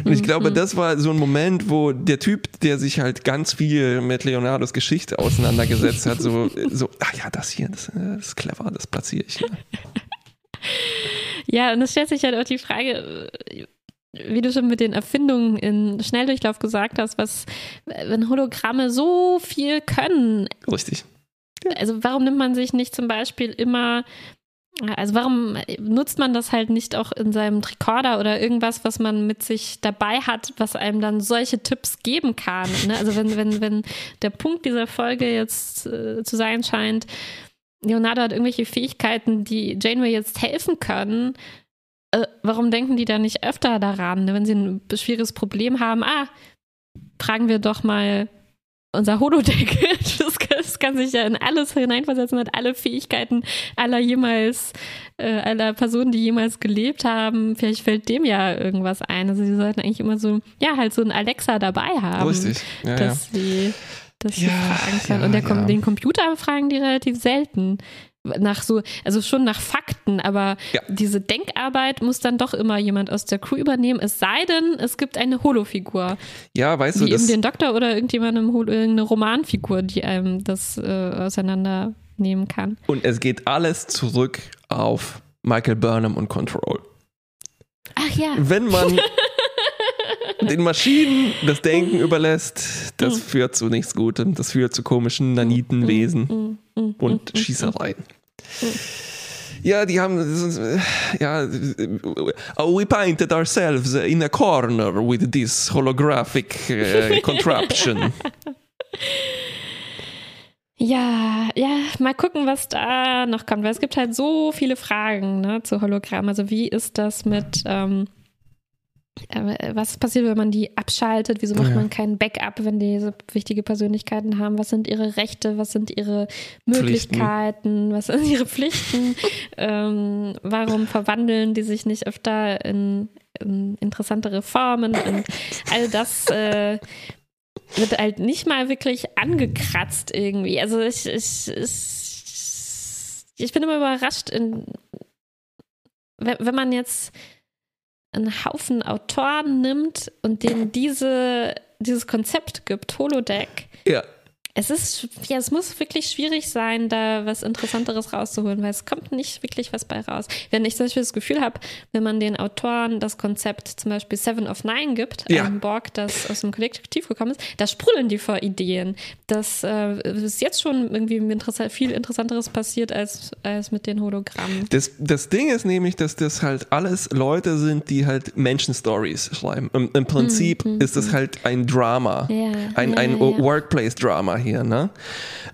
Und ich hm, glaube, hm. das war so ein Moment, wo der Typ, der sich halt ganz viel mit Leonardos Geschichte auseinandergesetzt hat, so, so ach ja, das hier, das, äh, das ist clever, das platziere ich hier. Ja, und es stellt sich halt auch die Frage, wie du schon mit den Erfindungen in Schnelldurchlauf gesagt hast, was, wenn Hologramme so viel können. Richtig. Also warum nimmt man sich nicht zum Beispiel immer, also warum nutzt man das halt nicht auch in seinem Tricorder oder irgendwas, was man mit sich dabei hat, was einem dann solche Tipps geben kann? Ne? Also wenn, wenn, wenn der Punkt dieser Folge jetzt äh, zu sein scheint, Leonardo hat irgendwelche Fähigkeiten, die Janeway jetzt helfen können, äh, warum denken die da nicht öfter daran, ne? wenn sie ein schwieriges Problem haben? Ah, fragen wir doch mal unser Holodeck. Das kann, das kann, sich ja in alles hineinversetzen, hat alle Fähigkeiten aller jemals, äh, aller Personen, die jemals gelebt haben. Vielleicht fällt dem ja irgendwas ein. Also sie sollten eigentlich immer so, ja, halt so ein Alexa dabei haben. Richtig. Ja, dass ja. sie dass ja, fragen können. Ja, und der, den Computer fragen die relativ selten nach so, also schon nach Fakten, aber ja. diese Denkarbeit muss dann doch immer jemand aus der Crew übernehmen, es sei denn, es gibt eine Holofigur. Ja, weißt du, wie eben den Doktor oder irgendjemandem eine Romanfigur, die einem das äh, auseinandernehmen kann. Und es geht alles zurück auf Michael Burnham und Control. Ach ja. Wenn man den Maschinen das Denken überlässt, das führt zu nichts Gutem. Das führt zu komischen Nanitenwesen. Und Schießereien. Ja, die haben, ja, oh, we painted ourselves in a corner with this holographic uh, contraption. Ja, ja, mal gucken, was da noch kommt, weil es gibt halt so viele Fragen ne, zu Hologramm. Also wie ist das mit ähm, äh, was passiert, wenn man die abschaltet? Wieso macht ja. man kein Backup, wenn die so wichtige Persönlichkeiten haben? Was sind ihre Rechte? Was sind ihre Möglichkeiten? Pflichten. Was sind ihre Pflichten? ähm, warum verwandeln die sich nicht öfter in, in interessantere Formen? Und all das äh, wird halt nicht mal wirklich angekratzt irgendwie. Also ich, ich, ich, ich bin immer überrascht, in, wenn, wenn man jetzt einen Haufen Autoren nimmt und denen diese, dieses Konzept gibt, Holodeck. Ja. Es ist, ja, es muss wirklich schwierig sein, da was Interessanteres rauszuholen, weil es kommt nicht wirklich was bei raus. Wenn ich zum Beispiel das Gefühl habe, wenn man den Autoren das Konzept zum Beispiel Seven of Nine gibt, Ja. einem Borg, das aus dem Kollektiv gekommen ist, da sprudeln die vor Ideen. Das äh, ist jetzt schon irgendwie interessant, viel Interessanteres passiert als, als mit den Hologrammen. Das, das Ding ist nämlich, dass das halt alles Leute sind, die halt Menschen-Stories schreiben. Im, im Prinzip ist das halt ein Drama. Mhm, Ja, ein ja, ein. Workplace-Drama hier, ne?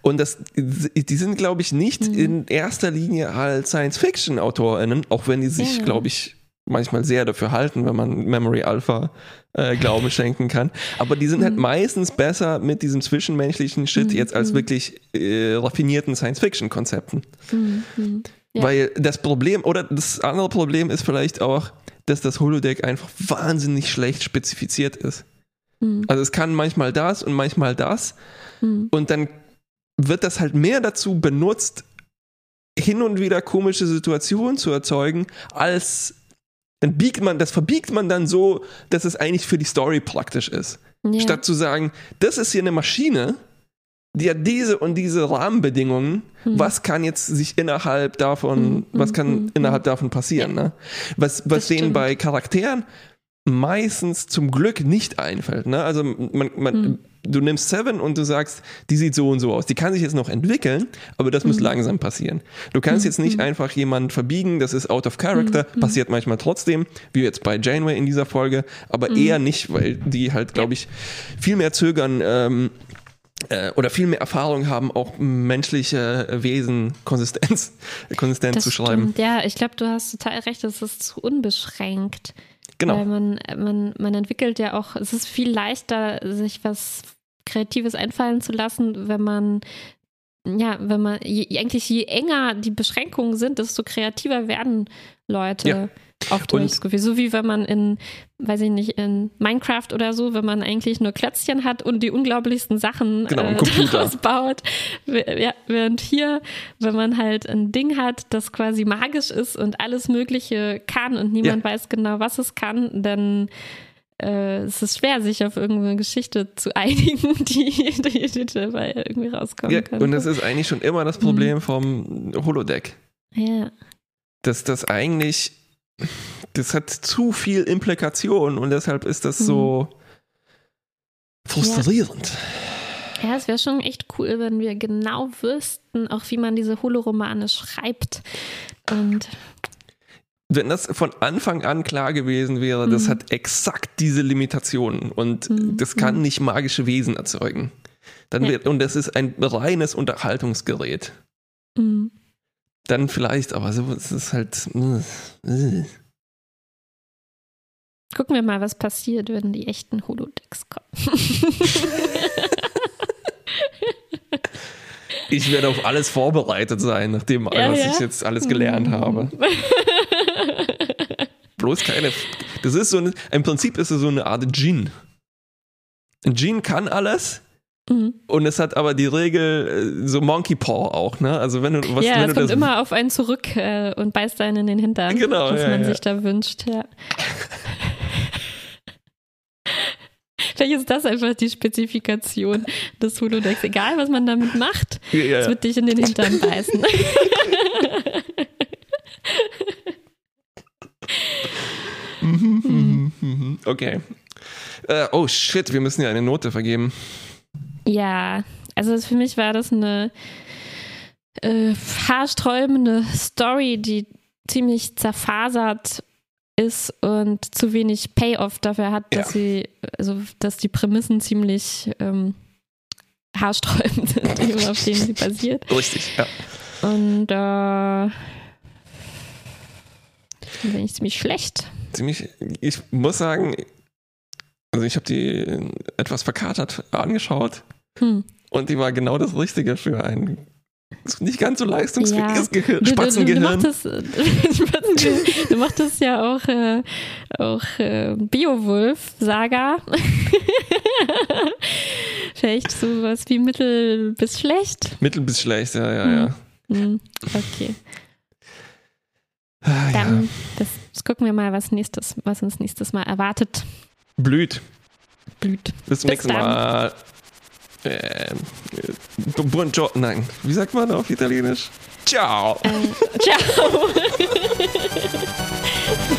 Und das, die sind, glaube ich, nicht Mhm. in erster Linie als Science-Fiction-AutorInnen, auch wenn die sich, Ja. glaube ich, manchmal sehr dafür halten, wenn man Memory Alpha äh, Glauben schenken kann. Aber die sind halt Mhm. meistens besser mit diesem zwischenmenschlichen Shit jetzt als wirklich äh, raffinierten Science-Fiction-Konzepten. Mhm. Ja. Weil das Problem, oder das andere Problem ist vielleicht auch, dass das Holodeck einfach wahnsinnig schlecht spezifiziert ist. Mhm. Also es kann manchmal das und manchmal das. Mhm. Und dann wird das halt mehr dazu benutzt, hin und wieder komische Situationen zu erzeugen, als dann biegt man, das verbiegt man dann so, dass es eigentlich für die Story praktisch ist. Ja. Statt zu sagen, das ist hier eine Maschine, die hat diese und diese Rahmenbedingungen, Hm. was kann jetzt sich innerhalb davon, Hm, was hm, kann hm, innerhalb davon passieren, ne? Was, was denen bei Charakteren meistens zum Glück nicht einfällt, ne? Also man, man, Hm. du nimmst Seven und du sagst, die sieht so und so aus. Die kann sich jetzt noch entwickeln, aber das Hm. muss langsam passieren. Du kannst jetzt nicht einfach jemanden verbiegen, das ist out of character, Hm, passiert manchmal trotzdem, wie jetzt bei Janeway in dieser Folge, aber Hm. eher nicht, weil die halt, glaube ich, viel mehr zögern, ähm, äh, oder viel mehr Erfahrung haben, auch menschliche Wesen Konsistenz, konsistent Das zu schreiben. Stimmt. Ja, ich glaube, du hast total recht, es ist zu unbeschränkt. Weil Genau. man, man, man entwickelt ja auch, es ist viel leichter, sich was Kreatives einfallen zu lassen, wenn man, ja, wenn man, je, eigentlich je enger die Beschränkungen sind, desto kreativer werden Leute. Ja. Oft Und- das Gefühl. So wie wenn man in, weiß ich nicht, in Minecraft oder so, wenn man eigentlich nur Klötzchen hat und die unglaublichsten Sachen Genau, äh, daraus baut. Ja, während hier, wenn man halt ein Ding hat, das quasi magisch ist und alles Mögliche kann und niemand weiß genau, was es kann, dann äh, es ist schwer, sich auf irgendeine Geschichte zu einigen, die, die, die dabei irgendwie rauskommen Ja, kann. und das ist eigentlich schon immer das Problem vom Holodeck. ja. Dass das eigentlich, das hat zu viel Implikation und deshalb ist das so frustrierend. ja, es wäre schon echt cool, wenn wir genau wüssten, auch wie man diese Holoromane schreibt. Und Wenn das von Anfang an klar gewesen wäre, das Mhm. hat exakt diese Limitationen und Mhm. das kann nicht magische Wesen erzeugen. Dann Ja. wird, und das ist ein reines Unterhaltungsgerät. mh. Dann vielleicht, aber so es ist halt. äh. gucken wir mal, was passiert, wenn die echten Holodecks kommen. Ich werde auf alles vorbereitet sein, nachdem Ja, was ja. ich jetzt alles gelernt habe. Bloß keine. Das ist so eine, im Prinzip ist es so eine Art Djinn. Ein Djinn kann alles Mhm. und es hat aber die Regel, äh, so Monkey Paw auch, ne? Also wenn du was ja, wenn es kommt immer auf einen zurück äh, und beißt einen in den Hintern, Genau, was ja, man ja. sich da wünscht. Ja. Vielleicht ist das einfach die Spezifikation des Holodecks. Egal, was man damit macht, Ja, ja. es wird dich in den Hintern beißen. Mhm, Okay. Äh, oh shit, wir müssen ja eine Note vergeben. Ja, also für mich war das eine äh, haarsträubende Story, die ziemlich zerfasert ist und zu wenig Payoff dafür hat, dass Ja. sie, also dass die Prämissen ziemlich ähm, haarsträubend sind, auf denen sie basiert. Richtig, ja. Und äh, bin ich ziemlich schlecht. Ziemlich, ich muss sagen, also ich habe die etwas verkatert angeschaut Hm. und die war genau das Richtige für ein nicht ganz so leistungsfähiges Ja. Gehirn, Du, du, du, du, Spatzengehirn. Spatzengehirn. du mochtest ja auch, äh, auch äh, Beowulf-Saga. Vielleicht sowas wie mittel bis schlecht. Mittel bis schlecht, ja, ja, ja. Hm, okay. Ah, ja. Dann, das Jetzt gucken wir mal, was, nächstes, was uns nächstes Mal erwartet. Blüht. Blüht. Bis zum nächsten Mal. Ähm, buongiorno. Nein, wie sagt man auf Italienisch? Ciao. Äh, ciao.